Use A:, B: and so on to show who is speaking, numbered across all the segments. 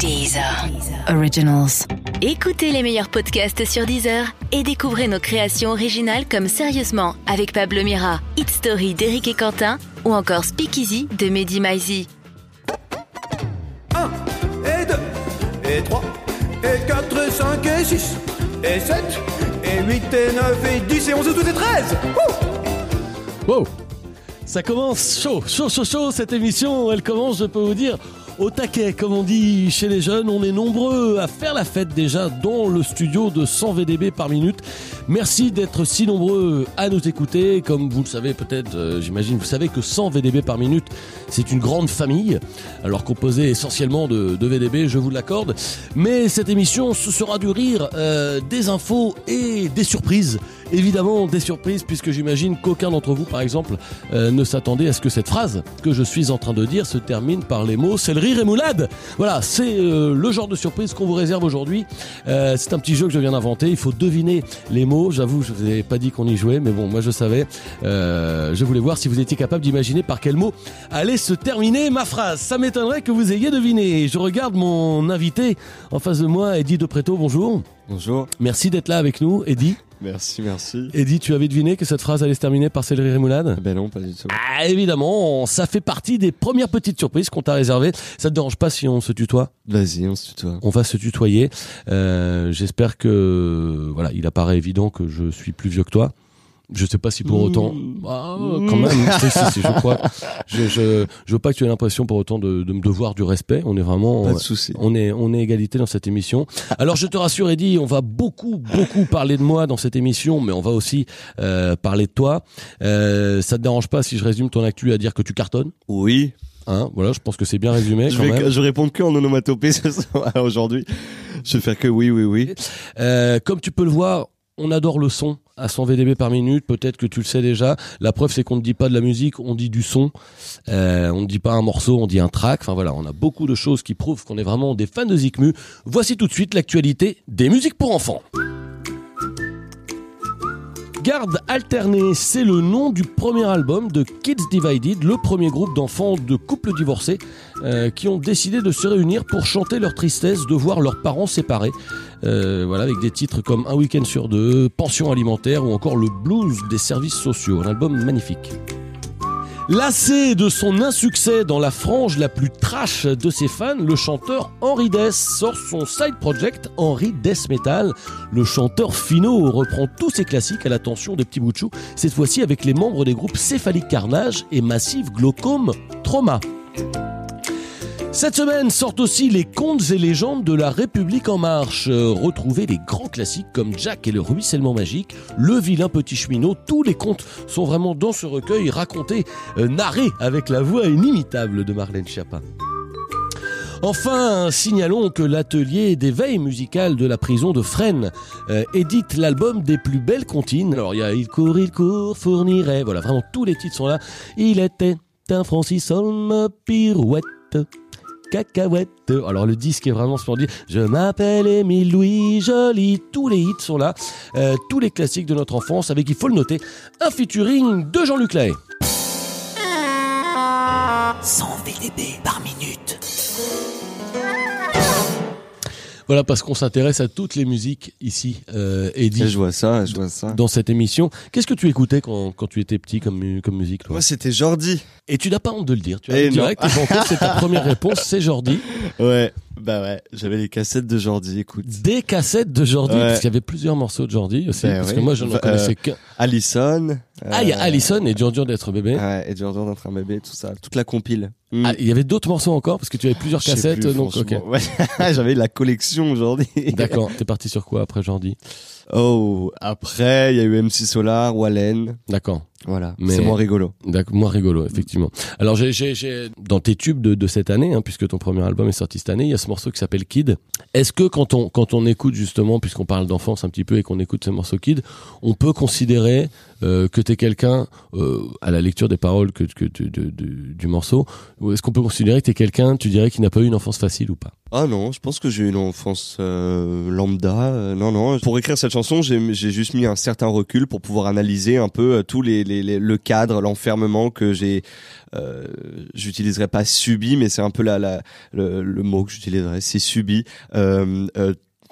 A: Deezer. Originals. Écoutez les meilleurs podcasts sur Deezer et découvrez nos créations originales comme Sérieusement avec Pablo Mira, Hit Story d'Éric et Quentin ou encore Speakeasy de Mehdi Maizi.
B: 1 et 2 et 3 et 4 et 5 et 6 et 7 et 8 et 9 et 10 et 11 et 12 et 13 Ouh
C: Wow Ça commence chaud, chaud, chaud, chaud cette émission. Elle commence, je peux vous dire, au taquet, comme on dit chez les jeunes. On est nombreux à faire la fête déjà dans le studio de 100 VDB par minute. Merci d'être si nombreux à nous écouter. Comme vous le savez peut-être, euh, j'imagine, vous savez que 100 VDB par minute, c'est une grande famille. Alors composée essentiellement de, VDB, je vous l'accorde. Mais cette émission, ce sera du rire, euh, des infos et des surprises. Évidemment, des surprises, puisque j'imagine qu'aucun d'entre vous, par exemple, euh, ne s'attendait à ce que cette phrase que je suis en train de dire se termine par les mots c'est le rire et moulade. Voilà, c'est euh, le genre de surprise qu'on vous réserve aujourd'hui. Euh, c'est un petit jeu que je viens d'inventer. Il faut deviner les mots. J'avoue, je vous ai pas dit qu'on y jouait, mais bon, moi je savais. Euh, je voulais voir si vous étiez capable d'imaginer par quel mot allait se terminer ma phrase. Ça m'étonnerait que vous ayez deviné. Je regarde mon invité en face de moi, Eddie Depreto. Bonjour.
D: Bonjour.
C: Merci d'être là avec nous, Eddie.
D: Merci, merci.
C: Eddie, tu avais deviné que cette phrase allait se terminer par céleri rémoulade?
D: Ben non, pas du tout.
C: Ah, évidemment, ça fait partie des premières petites surprises qu'on t'a réservées. Ça te dérange pas si on se tutoie?
D: Vas-y, on se tutoie.
C: On va se tutoyer. Euh, J'espère que voilà, il apparaît évident que je suis plus vieux que toi. Je sais pas si pour autant. Ah, quand même. si, si, si, je crois. Je, je, je veux pas que tu aies l'impression pour autant de, de me devoir du respect. On est vraiment.
D: Pas de souci.
C: On est, on est égalité dans cette émission. Alors je te rassure, Eddie, on va beaucoup, beaucoup parler de moi dans cette émission, mais on va aussi euh, parler de toi. Euh, ça te dérange pas si je résume ton actu à dire que tu cartonnes?
D: Oui.
C: Hein Voilà, je pense que c'est bien résumé
D: Je
C: quand
D: vais,
C: même.
D: je réponds que en onomatopée ce soir, aujourd'hui. Je vais faire que oui, oui, oui.
C: Euh, comme tu peux le voir, on adore le son à 100 VDB par minute. Peut-être que tu le sais déjà. La preuve, c'est qu'on ne dit pas de la musique, on dit du son. Euh, on ne dit pas un morceau, on dit un track. Enfin voilà, on a beaucoup de choses qui prouvent qu'on est vraiment des fans de Zikmu. Voici tout de suite l'actualité des musiques pour enfants. Garde alternée, c'est le nom du premier album de Kids Divided, le premier groupe d'enfants de couples divorcés euh, qui ont décidé de se réunir pour chanter leur tristesse de voir leurs parents séparés. Euh, avec des titres comme Un week-end sur deux, Pension alimentaire ou encore le blues des services sociaux. Un album magnifique. Lassé de son insuccès dans la frange la plus trash de ses fans, le chanteur Henry Death sort son side project Henry Death Metal. Le chanteur Fino reprend tous ses classiques à l'attention des petits bouchous, cette fois-ci avec les membres des groupes Céphalique Carnage et Massive Glaucome Trauma. Cette semaine sortent aussi les contes et légendes de la République en marche. Retrouvez les grands classiques comme Jack et le ruissellement magique, Le vilain petit cheminot. Tous les contes sont vraiment dans ce recueil racontés, euh, narrés avec la voix inimitable de Marlène Schiappa. Enfin, signalons que l'atelier d'éveil musical de la prison de Fresnes euh, édite l'album des plus belles comptines. Alors il y a Il court, il court, fournirait. Voilà, vraiment tous les titres sont là. Il était un Francis Holm pirouette. Cacahuète. Alors le disque est vraiment splendide. Je m'appelle Émile Louis Joly. Tous les hits sont là. Euh, tous les classiques de notre enfance avec, il faut le noter, un featuring de Jean-Luc Lahaye.
A: 100 VDB par minute.
C: Voilà, parce qu'on s'intéresse à toutes les musiques ici, euh, Eddie,
D: Je vois ça, je vois ça.
C: dans cette émission. Qu'est-ce que tu écoutais quand, quand tu étais petit comme, comme musique toi?
D: Moi, c'était Jordi.
C: Et tu n'as pas honte de le dire. Tu as
D: Eh
C: direct, c'est ta première réponse, c'est Jordi.
D: Ouais. Bah ouais. J'avais les cassettes de Jordi, écoute.
C: Des cassettes de Jordi,
D: Ouais.
C: parce qu'il y avait plusieurs morceaux de Jordi aussi,
D: Ben
C: parce
D: oui.
C: que moi je n'en
D: Euh,
C: connaissais qu'un.
D: Allison.
C: Ah, il y a
D: euh,
C: Allison et Dur Dur d'être bébé.
D: Ouais, et Jordan d'être un bébé, tout ça. Toute la compile. Mm.
C: Ah, il y avait d'autres morceaux encore, parce que tu avais plusieurs cassettes,
D: plus,
C: donc ok.
D: Ouais. J'avais la collection aujourd'hui.
C: D'accord, t'es parti sur quoi après Jordi
D: Oh, après, il y a eu MC Solar, Wallen.
C: D'accord.
D: Voilà.
C: Mais-
D: C'est moins rigolo.
C: D'accord, moins rigolo, effectivement. Alors, j'ai, dans tes tubes de, de cette année, hein, puisque ton premier album est sorti cette année, il y a ce morceau qui s'appelle Kid. Est-ce que quand on, quand on écoute justement, puisqu'on parle d'enfance un petit peu et qu'on écoute ce morceau Kid, on peut considérer euh, que t'es quelqu'un, euh, à la lecture des paroles que, que, de- du morceau, ou est-ce qu'on peut considérer que t'es quelqu'un, tu dirais, qui n'a pas eu une enfance facile ou pas?
D: Ah non, je pense que j'ai une enfance euh, lambda. Euh, non, non. Pour écrire cette chanson, j'ai juste mis un certain recul pour pouvoir analyser un peu euh, tous les, les, le cadre, l'enfermement que j'ai. Euh, j'utiliserai pas subi, mais c'est un peu la, la le, le mot que j'utiliserai, c'est subi.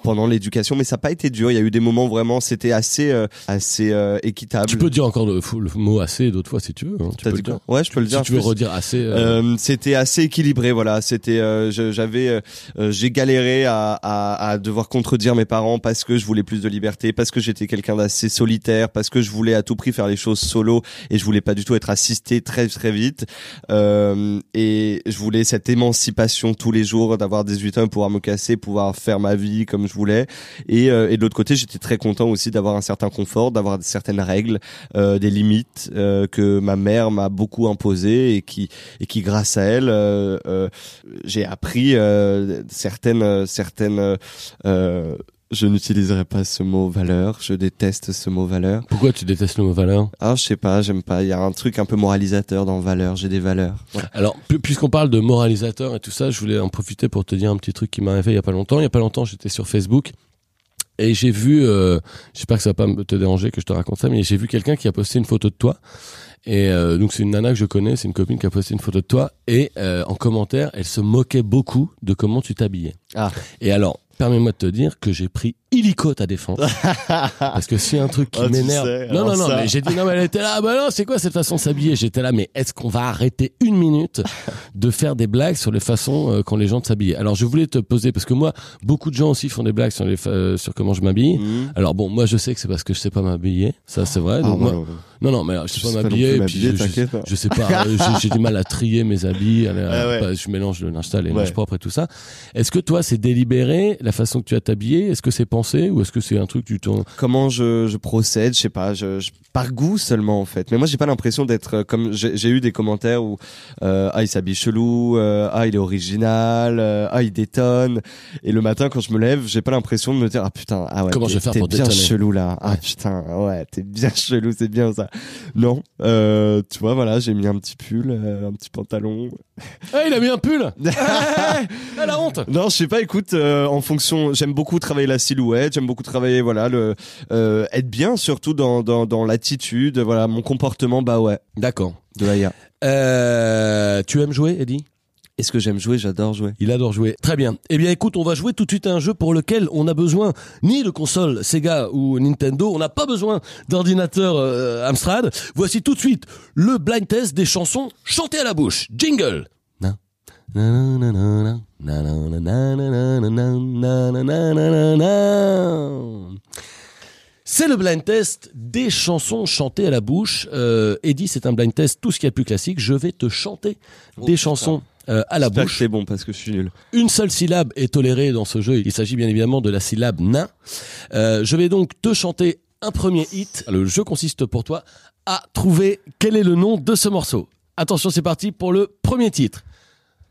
D: Pendant l'éducation, mais ça n'a pas été dur. Il y a eu des moments vraiment, c'était assez, euh, assez euh, équitable.
C: Tu peux dire encore le, le mot assez d'autres fois si tu veux. hein, tu peux le dire.
D: Ouais, je peux le dire.
C: Si tu veux
D: je
C: redire assez. euh,
D: Euh, c'était assez équilibré, voilà. C'était, euh, je- j'avais, euh, j'ai galéré à, à, à devoir contredire mes parents parce que je voulais plus de liberté, parce que j'étais quelqu'un d'assez solitaire, parce que je voulais à tout prix faire les choses solo et je voulais pas du tout être assisté très très vite. Euh, et je voulais cette émancipation tous les jours, d'avoir 18 ans, pouvoir me casser, pouvoir faire ma vie comme je voulais. Et, euh, et de l'autre côté, j'étais très content aussi d'avoir un certain confort, d'avoir certaines règles, euh, des limites euh, que ma mère m'a beaucoup imposées et qui et qui grâce à elle euh, euh, j'ai appris euh, certaines certaines je n'utiliserai pas ce mot valeur, je déteste ce mot valeur.
C: Pourquoi tu détestes le mot valeur?
D: Ah, je sais pas, j'aime pas, il y a un truc un peu moralisateur dans valeur, j'ai des valeurs.
C: Alors, pu- puisqu'on parle de moralisateur et tout ça, je voulais en profiter pour te dire un petit truc qui m'est arrivé il y a pas longtemps. Il y a pas longtemps, j'étais sur Facebook et j'ai vu, euh, j'espère que ça va pas te déranger que je te raconte ça, mais j'ai vu quelqu'un qui a posté une photo de toi. Et euh, donc c'est une nana que je connais, c'est une copine qui a posté une photo de toi et euh, en commentaire, elle se moquait beaucoup de comment tu t'habillais.
D: Ah.
C: Et alors, permets-moi de te dire que j'ai pris illico ta défense. Parce que si un truc qui
D: tu
C: m'énerve.
D: sais,
C: Non, non, non,
D: ça.
C: mais j'ai dit non, mais elle était là. Ah Bah non, c'est quoi cette façon de s'habiller? J'étais là, mais est-ce qu'on va arrêter une minute de faire des blagues sur les façons euh, qu'ont les gens de s'habiller? Alors je voulais te poser parce que moi, beaucoup de gens aussi font des blagues sur les euh, sur comment je m'habille.
D: Mmh.
C: Alors bon, moi je sais que c'est parce que je sais pas m'habiller, ça c'est vrai.
D: Ah,
C: moi-
D: non, non.
C: non, non, mais alors, je sais
D: Je
C: pas
D: sais pas
C: m'habiller. et puis je, je,
D: pas.
C: je sais pas, euh, j'ai- du mal à trier mes habits. à
D: Ah ouais.
C: pas- je mélange le linge sale et le linge propre et tout ça. Est-ce que toi c'est délibéré la façon que tu as t'habiller? Est-ce que c'est ou est-ce que c'est un truc du ton
D: comment je, je procède, je sais pas, je, je- par goût seulement en fait. Mais moi j'ai pas l'impression d'être euh, comme j'ai eu des commentaires où euh, ah il s'habille chelou, euh, ah il est original, euh, ah il détonne. Et le matin quand je me lève, j'ai pas l'impression de me dire ah putain ah ouais
C: Comment
D: t'es-
C: je vais faire pour
D: bien
C: détonner
D: chelou là. Ah putain ouais t'es bien chelou c'est bien ça. Non tu vois voilà j'ai mis un petit pull, un petit pantalon.
C: Ah, il a mis un pull Ah, la honte
D: Non, je sais pas. Écoute, en fonction, j'aime beaucoup travailler la silhouette. J'aime beaucoup travailler, voilà, le euh, être bien, surtout dans dans dans l'attitude, voilà, mon comportement. Bah ouais,
C: D'accord.
D: de Aya.
C: Euh, tu aimes jouer, Eddie?
D: Est-ce que j'aime jouer? J'adore jouer.
C: Il adore jouer. Très bien. Eh bien, écoute, on va jouer tout de suite à un jeu pour lequel on n'a besoin ni de console Sega ou Nintendo. On n'a pas besoin d'ordinateur euh, Amstrad. Voici tout de suite le blind test des chansons chantées à la bouche. Jingle. C'est le blind test des chansons chantées à la bouche. Euh, Eddie, c'est un blind test, tout ce qui est plus classique. Je vais te chanter des chansons euh, à la bouche.
D: c'est bon parce que je suis nul.
C: Une seule syllabe est tolérée dans ce jeu. Il s'agit bien évidemment de la syllabe nain. Euh, je vais donc te chanter un premier hit. Le jeu consiste pour toi à trouver quel est le nom de ce morceau. Attention, c'est parti pour le premier titre.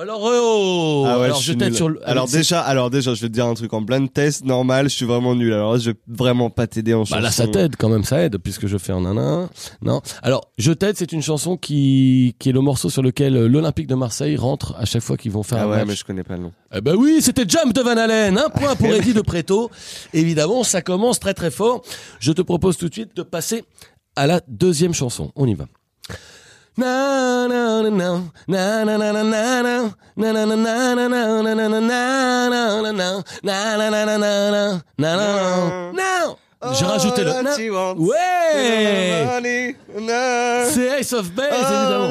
C: Alors, oh,
D: Ah ouais,
C: alors
D: je
C: je sur le.
D: Alors déjà, alors déjà, je vais te dire un truc en blind test normal. Je suis vraiment nul. Alors là, je vais vraiment pas t'aider en chanson.
C: Bah là, ça t'aide quand même, ça aide, puisque je fais un un. Non. Alors, Je t'aide, c'est une chanson qui, qui est le morceau sur lequel euh, l'Olympique de Marseille rentre à chaque fois qu'ils vont faire
D: Ah
C: un
D: ouais,
C: match.
D: mais je connais pas le nom.
C: Eh ben oui, c'était Jump de Van Halen. Un point pour Eddie de Preto. Évidemment, ça commence très très fort. Je te propose tout de suite de passer à la deuxième chanson. On y va. J'ai rajouté le. Ouais C'est Ace of Base, évidemment.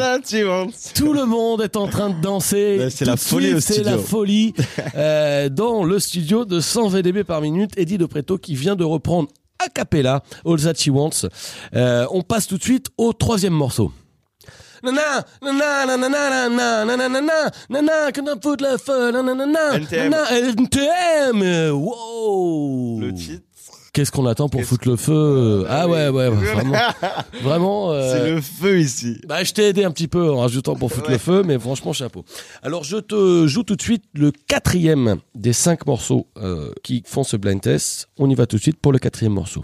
C: Tout le monde est en train de danser.
D: C'est la folie au
C: C'est
D: studio.
C: la folie euh, dans le studio de 100 VDB par minute. Eddie De Preto qui vient de reprendre a cappella All That She Wants. Euh, on passe tout de suite au troisième morceau. Nana, nana, nana, nana, nana, nana, nana, can I put la fun, nana, nana,
D: NTM.
C: NTM, wow.
D: Le titre
C: Qu'est-ce qu'on attend pour foutre le feu Ah ouais, ouais, vraiment, vraiment. euh,
D: C'est le feu ici.
C: Bah, je t'ai aidé un petit peu en rajoutant pour foutre le feu, mais franchement, chapeau. Alors, je te joue tout de suite le quatrième des cinq morceaux euh, qui font ce blind test. On y va tout de suite pour le quatrième morceau.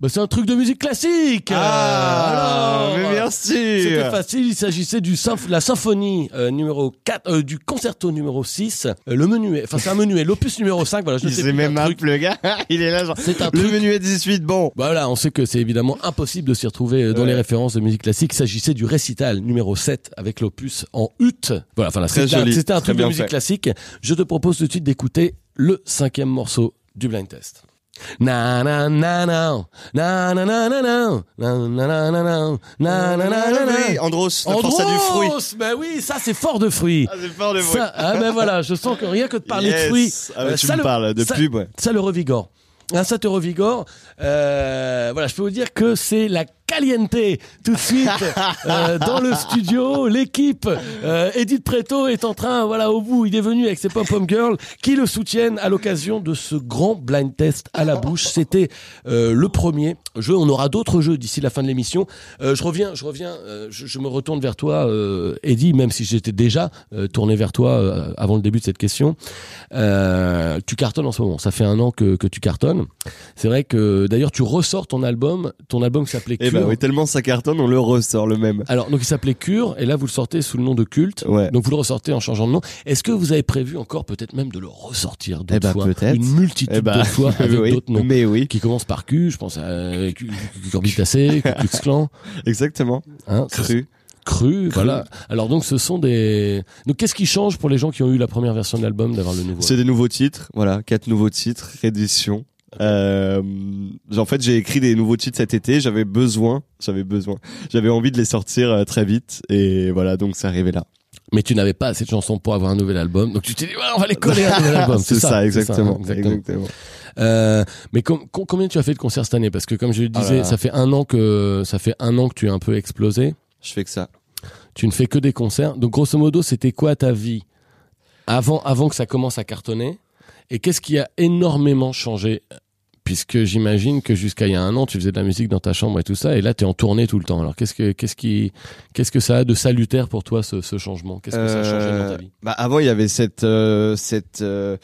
C: Bah, c'est un truc de musique classique.
D: Ah,
C: alors.
D: mais merci.
C: C'était facile, il s'agissait du symph- la symphonie euh, numéro 4, euh, du concerto numéro 6, euh, le menuet, enfin c'est un menuet, l'opus numéro 5, voilà, je
D: Il
C: sais plus,
D: même
C: un truc.
D: le gars. Il est là genre.
C: C'est un
D: Le
C: truc
D: menu est 18, bon.
C: Bah Voilà, on sait que c'est évidemment impossible de s'y retrouver euh, dans
D: Ouais.
C: les références de musique classique. Il s'agissait du récital numéro 7 avec l'opus en ut. Voilà, enfin c'était un- truc de musique
D: fait.
C: classique. Je te propose tout de suite d'écouter le cinquième morceau du blind test. Na na na na na na na na na na na na na na na na na na
D: Oui, Andros, la force du fruit.
C: Andros Ben oui, ça c'est fort de fruits.
D: Ah, c'est fort le fruit.
C: Ça, ah ben voilà, je sens que rien que de parler de fruits,
D: Ah, bah,
C: euh, ça
D: me
C: le-
D: parles de
C: ça-
D: pub, ouais.
C: ça le revigore. Ah, ça te revigore. Euh, voilà, je peux vous dire que c'est la caliente tout de suite euh, dans le studio. L'équipe, euh, Edith Preto est en train, voilà, au bout, il est venu avec ses pom pom girls qui le soutiennent à l'occasion de ce grand blind test à la bouche. C'était euh, le premier jeu. On aura d'autres jeux d'ici la fin de l'émission. Euh, je reviens, je reviens, euh, je, je me retourne vers toi, euh, Eddie, même si j'étais déjà euh, tourné vers toi euh, avant le début de cette question. Euh, tu cartonnes en ce moment. Ça fait un an que, que tu cartonnes. C'est vrai que d'ailleurs tu ressors ton album, ton album qui s'appelait
D: Eh
C: Cure.
D: ben oui, tellement ça cartonne, on le ressort le même.
C: Alors donc il s'appelait Cure et là vous le sortez sous le nom de Culte.
D: Ouais.
C: Donc vous le ressortez en changeant de nom. Est-ce que vous avez prévu encore peut-être même de le ressortir d'autres
D: Eh ben,
C: fois,
D: peut-être.
C: une multitude
D: Eh ben,
C: d'autres fois avec
D: oui,
C: d'autres noms
D: Mais oui,
C: qui commencent par Q. Je pense à euh, Cu- Cu- Curbitacé, Klan,
D: exactement.
C: hein,
D: Cru.
C: Cru, voilà. Alors donc ce sont des. Donc qu'est-ce qui change pour les gens qui ont eu la première version de l'album d'avoir le nouveau
D: C'est des nouveaux titres, voilà, quatre nouveaux titres, réédition. Euh, en fait, j'ai écrit des nouveaux titres cet été. J'avais besoin, j'avais besoin, j'avais envie de les sortir euh, très vite, et voilà, donc c'est arrivé là.
C: Mais tu n'avais pas assez de chansons pour avoir un nouvel album, donc tu t'es dit ouais, on va les coller à un nouvel album.
D: c'est ça, exactement,
C: hein, exactement.
D: exactement.
C: Euh, mais com- com- combien tu as fait de concerts cette année? Parce que comme je le
D: Ah là
C: disais,
D: là.
C: ça fait un an que ça fait un an que tu es un peu explosé.
D: Je fais que ça.
C: Tu ne fais que des concerts. Donc grosso modo, c'était quoi ta vie avant avant que ça commence à cartonner? Et qu'est-ce qui a énormément changé Puisque j'imagine que jusqu'à il y a un an, tu faisais de la musique dans ta chambre et tout ça, et là, tu es en tournée tout le temps. Alors, qu'est-ce que, qu'est-ce qui, qu'est-ce que ça a de salutaire pour toi, ce, ce changement? Qu'est-ce que ça a changé dans ta
D: Euh,
C: vie?
D: bah avant, il y avait cette euh, cette euh,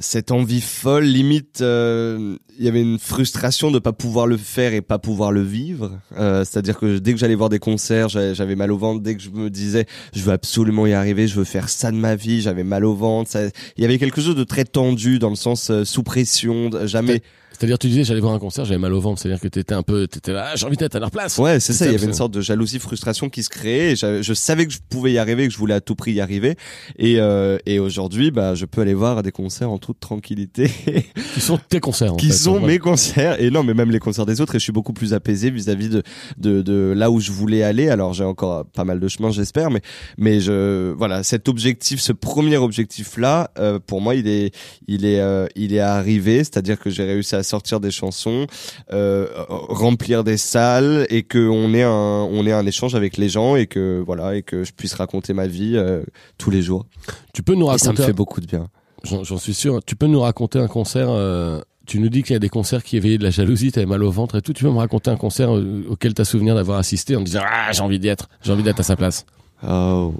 D: cette envie folle, limite, euh, il y avait une frustration de pas pouvoir le faire et pas pouvoir le vivre. Euh, C'est-à-dire que dès que j'allais voir des concerts, j'avais mal au ventre. Dès que je me disais, je veux absolument y arriver, je veux faire ça de ma vie, j'avais mal au ventre. Il y avait quelque chose de très tendu dans le sens euh, sous pression, jamais.
C: C'est-à-dire, tu disais, j'allais voir un concert, j'avais mal au ventre. C'est-à-dire que t'étais un peu, t'étais là, ah, j'ai envie d'être à leur place.
D: Ouais, c'est ça. Il y avait une sorte de jalousie, frustration qui se créait. Et je savais que je pouvais y arriver, que je voulais à tout prix y arriver. Et, euh, et aujourd'hui, bah, je peux aller voir des concerts en toute tranquillité,
C: Qui sont tes concerts, en
D: qui
C: fait.
D: sont mes concerts. Et non, mais même les concerts des autres. Et je suis beaucoup plus apaisé vis-à-vis de, de de là où je voulais aller. Alors j'ai encore pas mal de chemin, j'espère. Mais mais je voilà, cet objectif, ce premier objectif là, pour moi, il est il est euh, il est arrivé. C'est-à-dire que j'ai réussi à sortir des chansons euh, remplir des salles et que on ait un on ait un échange avec les gens et que voilà et que je puisse raconter ma vie euh, tous les jours
C: Tu peux nous
D: et ça me
C: raconter,
D: fait beaucoup de bien
C: j'en suis sûr, tu peux nous raconter un concert, euh, tu nous dis qu'il y a des concerts qui éveillaient de la jalousie, t'avais mal au ventre et tout. Tu peux me raconter un concert auquel t'as souvenir d'avoir assisté en te disant, ah, j'ai envie d'y être, j'ai envie d'être à sa place.
D: oh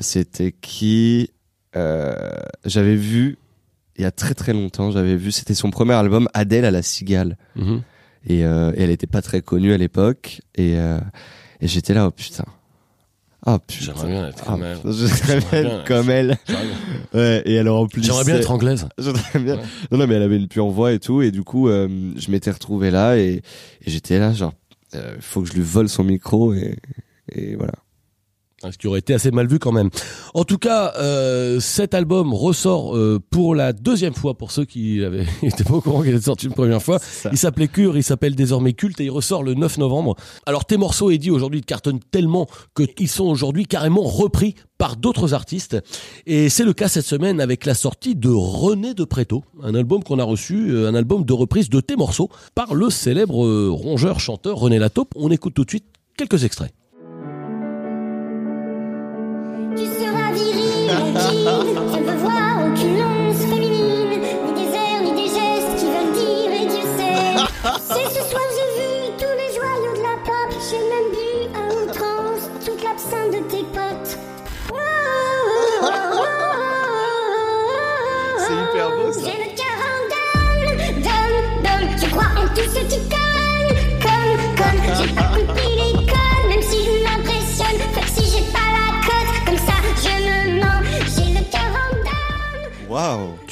D: c'était qui j'avais vu il y a très très longtemps j'avais vu c'était son premier album Adèle à la cigale
C: Mhm.
D: et, euh, et elle était pas très connue à l'époque et, euh, et j'étais là oh putain oh putain
C: J'aimerais bien être
D: Ah,
C: comme elle.
D: j'aimerais
C: bien
D: être comme elle
C: J'aimerais bien-
D: ouais et alors en plus
C: J'aimerais bien être anglaise.
D: J'aimerais bien.
C: Ouais.
D: Non, non, mais elle avait une pure voix et tout, et du coup, euh, je m'étais retrouvé là et, et j'étais là, genre, euh, faut que je lui vole son micro et, et voilà.
C: Ce qui aurait été assez mal vu quand même. En tout cas, euh, cet album ressort euh, pour la deuxième fois pour ceux qui avaient étaient pas au courant qu'il était sorti une première fois. Il s'appelait Cure, il s'appelle désormais Culte et il ressort le 9 novembre. Alors tes morceaux, Eddie, aujourd'hui cartonnent tellement qu'ils sont aujourd'hui carrément repris par d'autres artistes. Et c'est le cas cette semaine avec la sortie de René de Préto, un album qu'on a reçu, euh, un album de reprise de tes morceaux par le célèbre euh, rongeur chanteur René Lataupe. On écoute tout de suite quelques extraits.
E: Tu seras viril. Je ne veux voir aucune once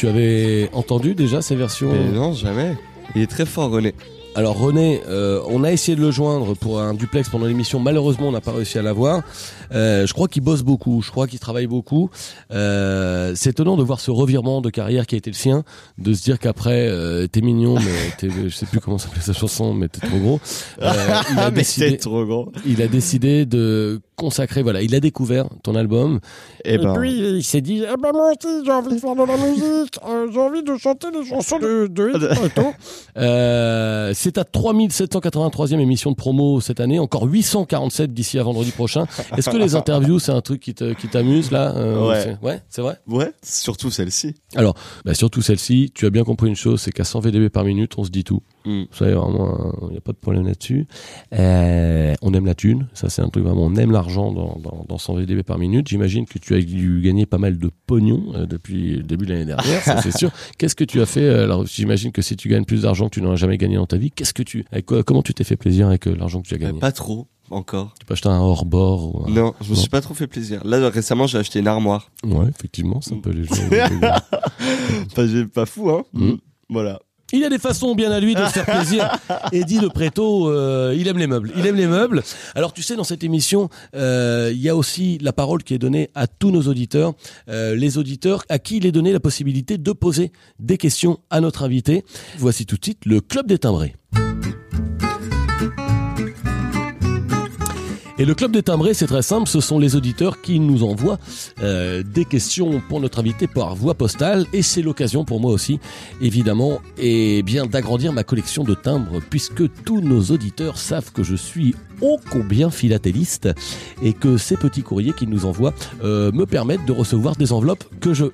C: Tu avais entendu déjà ces versions?
D: Non, jamais. Il est très fort, René.
C: Alors René, euh, on a essayé de le joindre pour un duplex pendant l'émission. Malheureusement, on n'a pas réussi à l'avoir. Euh, je crois qu'il bosse beaucoup. Je crois qu'il travaille beaucoup. Euh, c'est étonnant de voir ce revirement de carrière qui a été le sien, de se dire qu'après euh, t'es mignon, mais t'es, je sais plus comment s'appelait sa chanson, mais t'es trop gros. Euh, il a
D: Ah, mais
C: décidé,
D: trop gros.
C: il a décidé de consacrer. Voilà, il a découvert ton album.
D: Eh ben,
C: puis il s'est dit, ah ben moi aussi j'ai envie de faire de la musique, euh, j'ai envie de chanter les chansons de, de. Euh, c'est ta 3783e émission de promo cette année, encore 847 d'ici à vendredi prochain. Est-ce que les interviews c'est un truc qui t'amuse là Euh,
D: Ouais.
C: c'est- Ouais, c'est vrai?
D: ouais, surtout celle-ci.
C: Alors, bah, surtout celle-ci, tu as bien compris une chose, c'est qu'à 100 VDB par minute, on se dit tout.
D: Mm.
C: Ça est, vraiment, il n'y a pas de problème là-dessus. Euh, on aime la thune, ça c'est un truc vraiment, on aime l'argent dans, dans, dans 100 VDB par minute. J'imagine que tu as dû gagner pas mal de pognon euh, depuis le début de l'année dernière, ça c'est sûr. Qu'est-ce que tu as fait euh, Alors j'imagine que si tu gagnes plus d'argent que tu n'en as jamais gagné dans ta vie, qu'est-ce que tu, avec comment tu t'es fait plaisir avec euh, l'argent que tu as
D: Euh,
C: gagné
D: Pas trop, encore.
C: Tu peux acheter un hors-bord ou un-
D: Non, je me
C: Non.
D: suis pas trop fait plaisir. Là, récemment, j'ai acheté une armoire.
C: Ouais, effectivement, ça peut les
D: Pas, j'ai- pas fou, hein
C: Mm.
D: Voilà.
C: Il a des façons bien à lui de se faire plaisir. Eddie de Préto, euh, il aime les meubles. Il aime les meubles. Alors tu sais, dans cette émission, euh, il y a aussi la parole qui est donnée à tous nos auditeurs, euh, les auditeurs à qui il est donné la possibilité de poser des questions à notre invité. Voici tout de suite le club des timbrés. Et le club des timbrés, c'est très simple, ce sont les auditeurs qui nous envoient euh, des questions pour notre invité par voie postale, et c'est l'occasion pour moi aussi, évidemment, et bien d'agrandir ma collection de timbres, puisque tous nos auditeurs savent que je suis ô combien philatéliste, et que ces petits courriers qu'ils nous envoient euh, me permettent de recevoir des enveloppes que je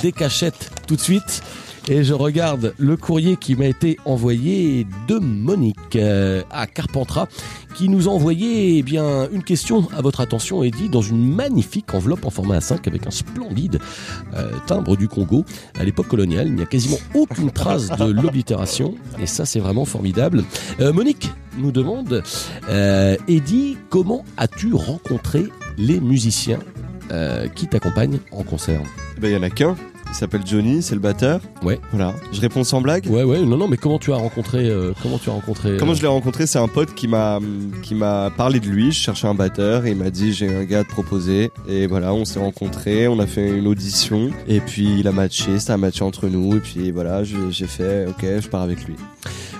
C: décachette tout de suite. Et je regarde le courrier qui m'a été envoyé de Monique euh, à Carpentras, qui nous a envoyé eh bien une question à votre attention et dit dans une magnifique enveloppe en format A5 avec un splendide euh, timbre du Congo à l'époque coloniale. Il n'y a quasiment aucune trace de l'oblitération et ça c'est vraiment formidable. Euh, Monique nous demande, euh, Eddie, comment as-tu rencontré les musiciens euh, qui t'accompagnent en concert?
D: Ben, il y en a qu'un. Il s'appelle Johnny, c'est le batteur.
C: Ouais.
D: Voilà. Je réponds sans blague.
C: Ouais ouais non non mais comment tu as rencontré euh, comment tu as rencontré
D: Comment
C: euh,
D: je l'ai rencontré C'est un pote qui m'a qui m'a parlé de lui. Je cherchais un batteur et il m'a dit j'ai un gars à te proposer. Et voilà, on s'est rencontrés, on a fait une audition et puis il a matché, ça a matché entre nous et puis voilà, j'ai fait ok, je pars avec lui.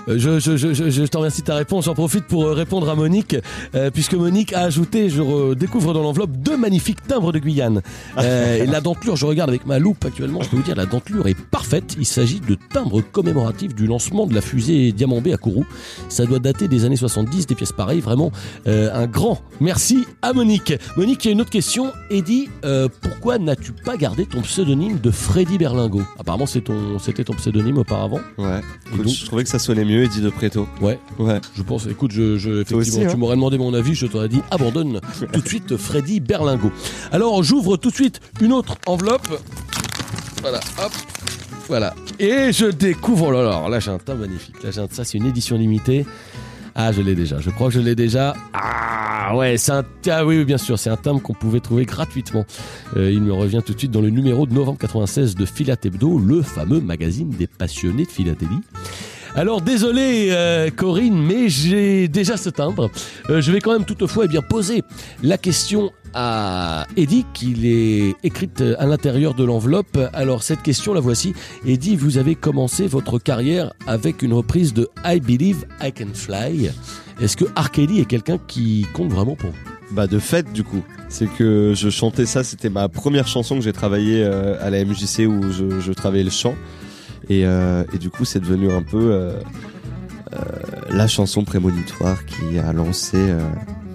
C: Je, je, je, je, je te remercie de ta réponse. J'en profite pour euh, répondre à Monique, euh, puisque Monique a ajouté, je re- découvre dans l'enveloppe, deux magnifiques timbres de Guyane. Euh, et la dentelure, je regarde avec ma loupe actuellement, je peux vous dire, la dentelure est parfaite. Il s'agit de timbres commémoratifs du lancement de la fusée Diamant B à Kourou. Ça doit dater des années 70, des pièces pareilles. Vraiment, euh, un grand merci à Monique. Monique, il y a une autre question. Eddie, pourquoi n'as-tu pas gardé ton pseudonyme de Freddy Berlingo Apparemment, ton, c'était ton pseudonyme auparavant.
D: Ouais.
C: Donc-
D: je trouvais que ça sonnait mieux, Eddie de Préto.
C: Ouais.
D: Ouais.
C: Je pense, écoute, je, je effectivement,
D: aussi, hein.
C: tu m'aurais demandé mon avis, je t'aurais dit abandonne tout de suite Freddy Berlingo. Alors j'ouvre tout de suite une autre enveloppe. Voilà, hop. Voilà. Et je découvre, oh là là, là j'ai un teint magnifique. Là j'ai un, ça c'est une édition limitée. Ah, je l'ai déjà. Je crois que je l'ai déjà. Ah, ouais, c'est un. Ah oui, oui, bien sûr, c'est un timbre qu'on pouvait trouver gratuitement. Euh, il me revient tout de suite dans le numéro de novembre 96 de Philat Hebdo, le fameux magazine des passionnés de philatélie. Alors désolé euh, Corinne, mais j'ai déjà ce timbre. Euh, je vais quand même toutefois eh bien poser la question à Eddie qu'il est écrite à l'intérieur de l'enveloppe. Alors cette question la voici. Eddie, vous avez commencé votre carrière avec une reprise de I Believe I Can Fly. Est-ce que Arkady est quelqu'un qui compte vraiment pour vous?
D: Bah de fait du coup, c'est que je chantais ça, c'était ma première chanson que j'ai travaillé euh, à la MJC où je, je travaillais le chant. Et, euh, et du coup c'est devenu un peu euh, euh, la chanson prémonitoire qui a lancé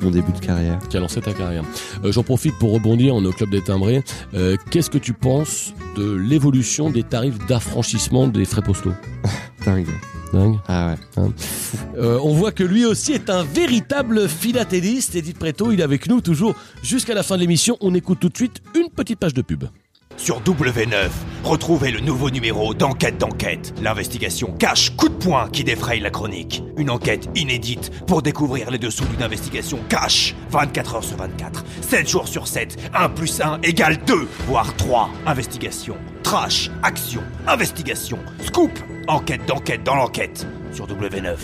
D: mon début de carrière.
C: qui a lancé ta carrière. Euh, J'en profite pour rebondir en club des timbrés. Euh, Qu'est-ce que tu penses de l'évolution des tarifs d'affranchissement des frais postaux
D: Dingue.
C: Dingue.
D: Ah ouais.
C: Euh, on voit que lui aussi est un véritable philatéliste. Edith Preto, il est avec nous toujours jusqu'à la fin de l'émission. On écoute tout de suite une petite page de pub.
F: Sur W9, retrouvez le nouveau numéro d'Enquête d'enquête, l'investigation cache coup de poing qui défraye la chronique. Une enquête inédite pour découvrir les dessous d'une investigation cache, 24 heures sur 24, 7 jours sur 7, 1 plus 1 égale 2, voire 3. Investigation, trash, action, investigation, scoop, enquête d'enquête dans l'enquête, sur W9.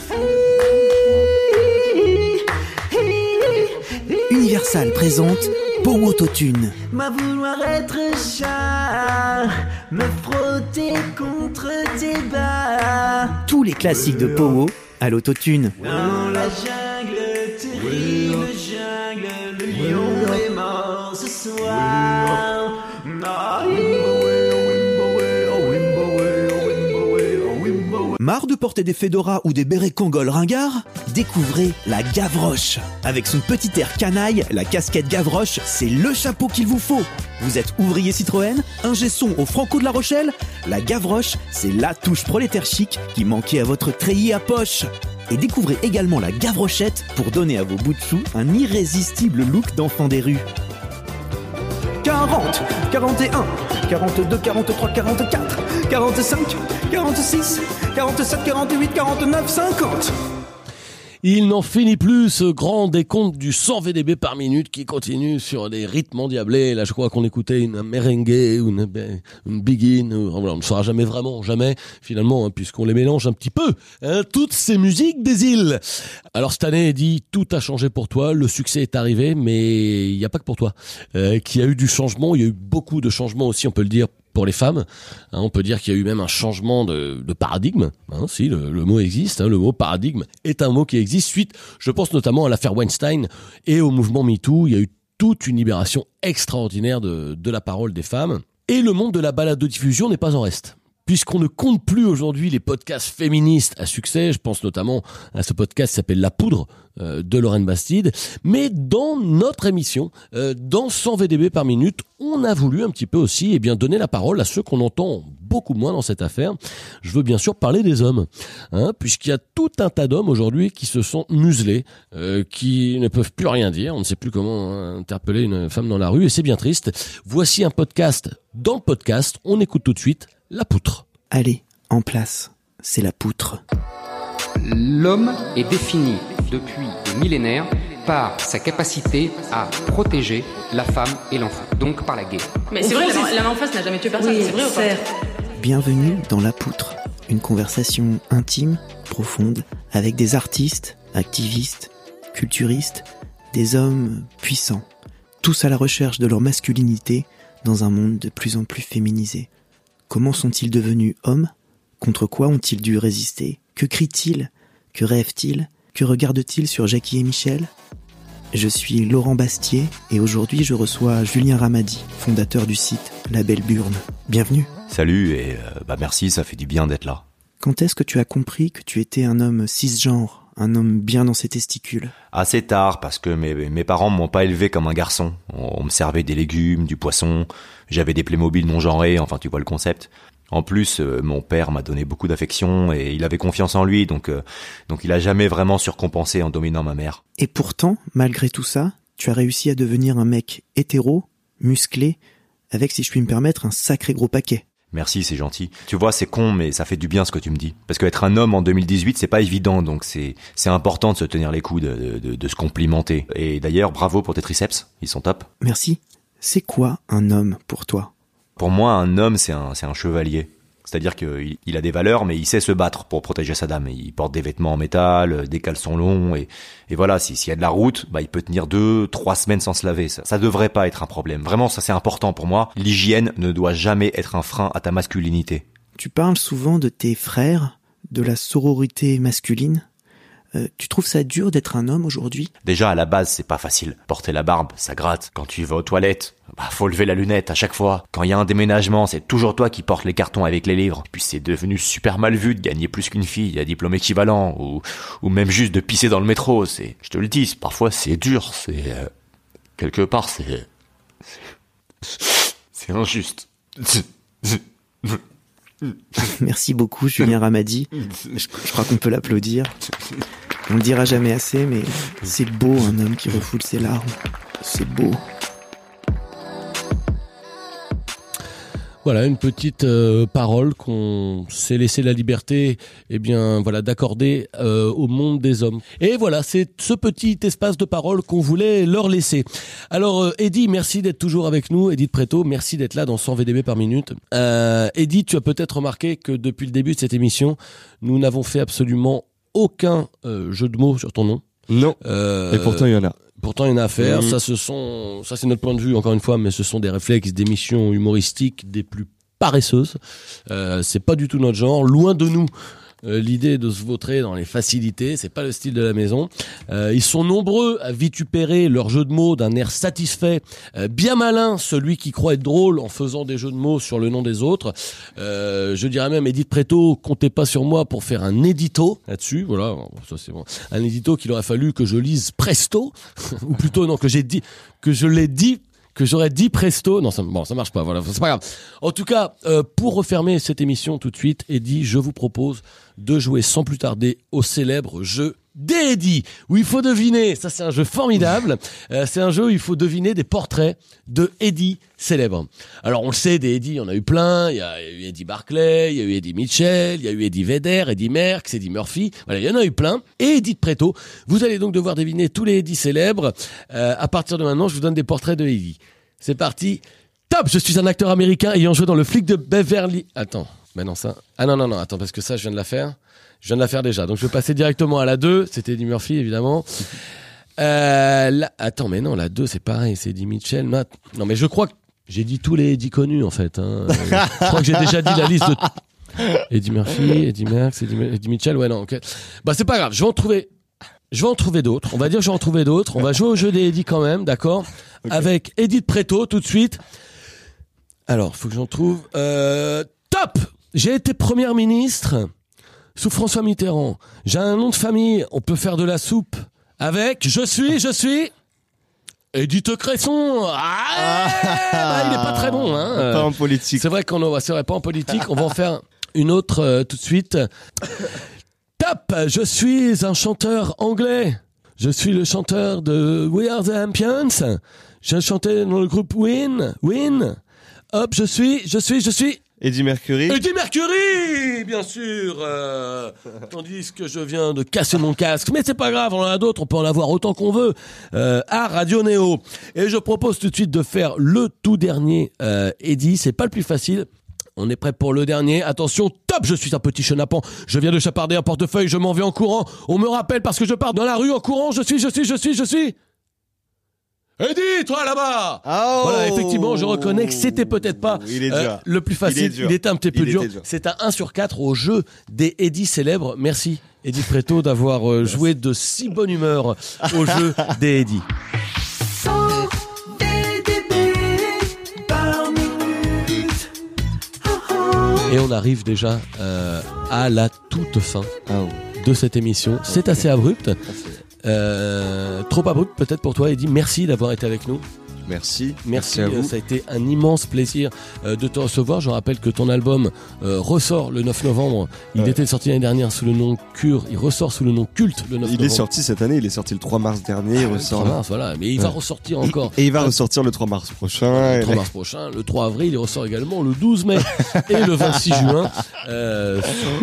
G: Universal présente Pour Autotune.
H: Moi vouloir être chat, me frotter contre tes bas.
G: Tous les classiques de Powo à l'autotune.
H: Dans la jungle, terrible jungle, le lion est mort ce soir.
G: Marre de porter des fedoras ou des bérets Kangol ringards Découvrez la Gavroche. Avec son petit air canaille, la casquette Gavroche, c'est le chapeau qu'il vous faut. Vous êtes ouvrier Citroën, un gesson au Franco de la Rochelle? La Gavroche, c'est la touche prolétaire chic qui manquait à votre treillis à poche. Et découvrez également la Gavrochette pour donner à vos bouts de chou un irrésistible look d'enfant des rues.
B: 40, 41, 42, 43, 44, 45, 46, 47, 48, 49, 50.
C: Il n'en finit plus ce grand décompte du 100 VDB par minute qui continue sur des rythmes endiablés. Là, je crois qu'on écoutait une merengue ou une, begin. on ne saura jamais vraiment, jamais, finalement, hein, puisqu'on les mélange un petit peu. hein, toutes ces musiques des îles. Alors, cette année, dit tout a changé pour toi. Le succès est arrivé, mais il n'y a pas que pour toi. Euh, y a eu du changement. Il y a eu beaucoup de changements aussi, on peut le dire, pour les femmes. Hein, on peut dire qu'il y a eu même un changement de, paradigme. Hein, si le, mot existe, hein, le mot paradigme est un mot qui existe. Suite, je pense notamment à l'affaire Weinstein et au mouvement MeToo. Il y a eu toute une libération extraordinaire de la parole des femmes. Et le monde de la balade de diffusion n'est pas en reste. Puisqu'on ne compte plus aujourd'hui les podcasts féministes à succès, je pense notamment à ce podcast qui s'appelle La Poudre euh, de Lorraine Bastide, mais dans notre émission, euh, dans 100 VDB par minute, on a voulu un petit peu aussi eh bien donner la parole à ceux qu'on entend beaucoup moins dans cette affaire. Je veux bien sûr parler des hommes, hein, puisqu'il y a tout un tas d'hommes aujourd'hui qui se sont muselés, euh, qui ne peuvent plus rien dire, on ne sait plus comment hein, interpeller une femme dans la rue, et c'est bien triste. Voici un podcast dans le podcast, on écoute tout de suite La Poutre.
G: Allez, en place, c'est la poutre.
I: L'homme est défini depuis des millénaires par sa capacité à protéger la femme et l'enfant, donc par la guerre.
J: Mais c'est vrai, la, la main en face n'a jamais tué personne, c'est vrai ou pas
G: Bienvenue dans La Poutre, une conversation intime, profonde, avec des artistes, activistes, culturistes, des hommes puissants, tous à la recherche de leur masculinité dans un monde de plus en plus féminisé. Comment sont-ils devenus hommes? Contre quoi ont-ils dû résister? Que crient-ils? Que rêvent-ils? Que regardent-ils sur Jackie et Michel? Je suis Laurent Bastier et aujourd'hui je reçois Julien Ramadi, fondateur du site La Belle Burne. Bienvenue.
K: Salut et euh, bah merci, ça fait du bien d'être là.
G: Quand est-ce que tu as compris que tu étais un homme cisgenre, un homme bien dans ses testicules
K: Assez tard parce que mes, mes parents m'ont pas élevé comme un garçon. On, on me servait des légumes, du poisson, j'avais des Playmobil non genrés, enfin tu vois le concept. En plus, euh, mon père m'a donné beaucoup d'affection et il avait confiance en lui, donc euh, donc il a jamais vraiment surcompensé en dominant ma mère.
G: Et pourtant, malgré tout ça, tu as réussi à devenir un mec hétéro, musclé, avec, si je puis me permettre, un sacré gros paquet.
K: Merci, c'est gentil. Tu vois, c'est con, mais ça fait du bien ce que tu me dis. Parce qu'être un homme en 2018, c'est pas évident, donc c'est c'est important de se tenir les coudes, de, de, de se complimenter. Et d'ailleurs, bravo pour tes triceps, ils sont top.
G: Merci. C'est quoi un homme pour toi?
K: Pour moi, un homme, c'est un, c'est un chevalier. C'est-à-dire qu'il il a des valeurs, mais il sait se battre pour protéger sa dame. Il porte des vêtements en métal, euh, des caleçons longs, et, voilà, si- s'il y a de la route, bah, il peut tenir deux, trois semaines sans se laver. Ça, ça devrait pas être un problème. Vraiment, ça c'est important pour moi. L'hygiène ne doit jamais être un frein à ta masculinité.
G: Tu parles souvent de tes frères, de la sororité masculine? Euh, tu trouves ça dur d'être un homme aujourd'hui?
K: Déjà, à la base, c'est pas facile. Porter la barbe, ça gratte. Quand tu vas aux toilettes, bah, faut lever la lunette à chaque fois. Quand il y a un déménagement, c'est toujours toi qui portes les cartons avec les livres. Puis c'est devenu super mal vu de gagner plus qu'une fille à diplôme équivalent, ou, même juste de pisser dans le métro. C'est, je te le dis, parfois c'est dur, c'est, euh, quelque part, c'est, c'est injuste.
G: Merci beaucoup, Julien Ramadi. Je, crois qu'on peut l'applaudir. On le dira jamais assez, mais c'est beau un homme qui refoule ses larmes. C'est beau.
C: Voilà une petite euh, parole qu'on s'est laissé la liberté, eh bien voilà, d'accorder euh, au monde des hommes. Et voilà, c'est ce petit espace de parole qu'on voulait leur laisser. Alors, euh, Eddie, merci d'être toujours avec nous. Edith Preto, merci d'être là dans 100 VDB par minute. Euh, Eddie, tu as peut-être remarqué que depuis le début de cette émission, nous n'avons fait absolument aucun euh, jeu de mots sur ton nom.
D: Non.
C: Euh,
D: Et pourtant, il y en a.
C: Pourtant, il y en a à faire.
D: Mhm.
C: Ça, ce sont, ça, c'est notre point de vue, encore une fois, mais ce sont des réflexes d'émissions humoristiques des plus paresseuses. Euh, c'est pas du tout notre genre. Loin de nous. Euh, L'idée de se vautrer dans les facilités, c'est pas le style de la maison. Euh, ils sont nombreux à vitupérer leur jeu de mots d'un air satisfait, euh, bien malin, celui qui croit être drôle en faisant des jeux de mots sur le nom des autres. Je dirais même, Edith Preto, comptez pas sur moi pour faire un édito là-dessus. Voilà, ça c'est bon. Un édito qu'il aurait fallu que je lise presto, ou plutôt non que j'ai dit, que je l'ai dit que j'aurais dit presto. Non, ça, bon, ça marche pas. Voilà, c'est pas grave. En tout cas, euh, pour refermer cette émission tout de suite, Eddie, je vous propose de jouer sans plus tarder au célèbre jeu d'Eddie, où il faut deviner. Ça, c'est un jeu formidable. Euh, c'est un jeu où il faut deviner des portraits de Eddie célèbres. Alors, on le sait, des Eddie, on a eu plein. Il y a eu Eddie Barclay, il y a eu Eddie Mitchell, il y a eu Eddie Vedder, Eddie Merckx, Eddie Murphy. Voilà, il y en a eu plein. Et Edith Preto. Vous allez donc devoir deviner tous les Eddie célèbres. Euh, à partir de maintenant, je vous donne des portraits de Eddie. C'est parti. Top Je suis un acteur américain ayant joué dans le flic de Beverly. Attends, mais non ça. Ah non non non, attends parce que ça je viens de la faire. Je viens de la faire déjà. Donc je vais passer directement à la 2, c'était Eddie Murphy évidemment. Euh, la- Attends, mais non, la 2 c'est pareil, c'est Eddie Mitchell. Non, non, mais je crois que j'ai dit tous les Eddie connus en fait. Hein. Euh, je crois que j'ai déjà dit la liste de Eddie Murphy, Eddie Merckx, Eddie, Eddie Mitchell. Ouais non, ok. Bah c'est pas grave, je vais en trouver. Je vais en trouver d'autres. On va dire que je vais en trouver d'autres. On va jouer au jeu des Eddie quand même, d'accord? Avec Edith Preto tout de suite. Alors, faut que j'en trouve. Euh, top J'ai été première ministre sous François Mitterrand. J'ai un nom de famille. On peut faire de la soupe avec. Je suis, je suis. Edith Cresson. Ah, bah, il est pas très bon, hein.
D: Pas en politique.
C: C'est vrai qu'on en c'est vrai, pas en politique. On va en faire une autre euh, tout de suite. Top Je suis un chanteur anglais. Je suis le chanteur de We Are the Champions. J'ai chanté dans le groupe Win. Win. Hop, je suis, je suis, je suis.
D: Eddie Mercury.
C: Eddie Mercury, bien sûr. euh, tandis que je viens de casser mon casque, mais c'est pas grave, on en a d'autres, on peut en avoir autant qu'on veut. Euh, à Radio Néo. Et je propose tout de suite de faire le tout dernier euh, Eddie. C'est pas le plus facile. On est prêt pour le dernier. Attention, top, je suis un petit chenapan. Je viens de chaparder un portefeuille, je m'en vais en courant. On me rappelle parce que je pars dans la rue en courant. Je suis, je suis, je suis, je suis. Eddie, toi là-bas
D: Oh
C: Voilà, effectivement, je reconnais que c'était peut-être pas
D: Il est
C: euh, le plus facile.
D: Il est dur.
C: était un petit peu
D: Il
C: dur.
D: était dur.
C: C'est un 1 sur 4 au jeu des Eddie célèbres. Merci, Eddie Preto, d'avoir euh, joué de si bonne humeur au jeu des Eddie. Et on arrive déjà euh, à la toute fin
D: Ah
C: de cette émission. C'est assez abrupt. Euh, trop abrupt peut-être pour toi, Eddie. Merci d'avoir été avec nous.
D: Merci.
C: Merci,
D: à
C: euh,
D: vous.
C: ça a été un immense plaisir euh, de te recevoir. Je rappelle que ton album ressort le 9 novembre. Il
D: Ouais.
C: était sorti l'année dernière sous le nom Cure. Il ressort sous le nom Culte le 9
D: Il est
C: novembre.
D: sorti cette année, il est sorti le 3 mars dernier. il
C: Ah, le
D: ressort
C: 3
D: là.
C: mars, voilà. Mais il va ressortir encore.
D: Et il va ressortir le 3 mars prochain.
C: le 3
D: Et-
C: mars prochain, le 3 avril, il ressort également le 12 mai et le 26 juin euh,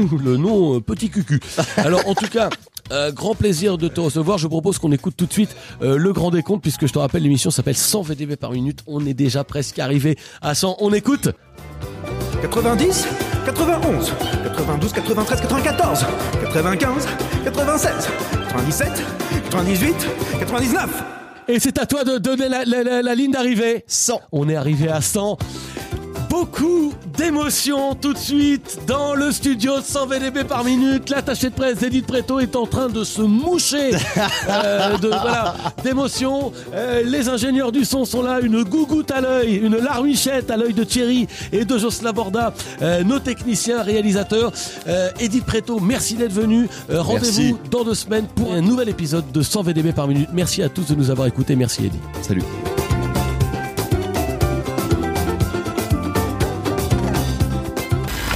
C: sous le nom Petit Cucu. Alors en tout cas, euh, grand plaisir de te recevoir. Je propose qu'on écoute tout de suite euh, le grand décompte puisque je te rappelle l'émission s'appelle 100 VDB par minute. On est déjà presque arrivé à 100. On écoute
B: 90 91, 92, 93, 94, 95, 96, 97, 98, 99.
C: Et c'est à toi de donner la, la- la- la ligne d'arrivée.
D: 100.
C: On est arrivé à 100. Beaucoup d'émotions tout de suite dans le studio 100 VDB par minute. L'attaché de presse Edith Preto est en train de se moucher euh, de voilà d'émotions. Euh, les ingénieurs du son sont là, une gougoute à l'œil, une larmichette à l'œil de Thierry et de Jocelyn Borda, euh, nos techniciens réalisateurs. Euh, Edith Preto, merci d'être venu. Rendez-vous dans deux semaines pour un nouvel épisode de 100 VDB par minute. Merci à tous de nous avoir écoutés. Merci Edith.
D: Salut.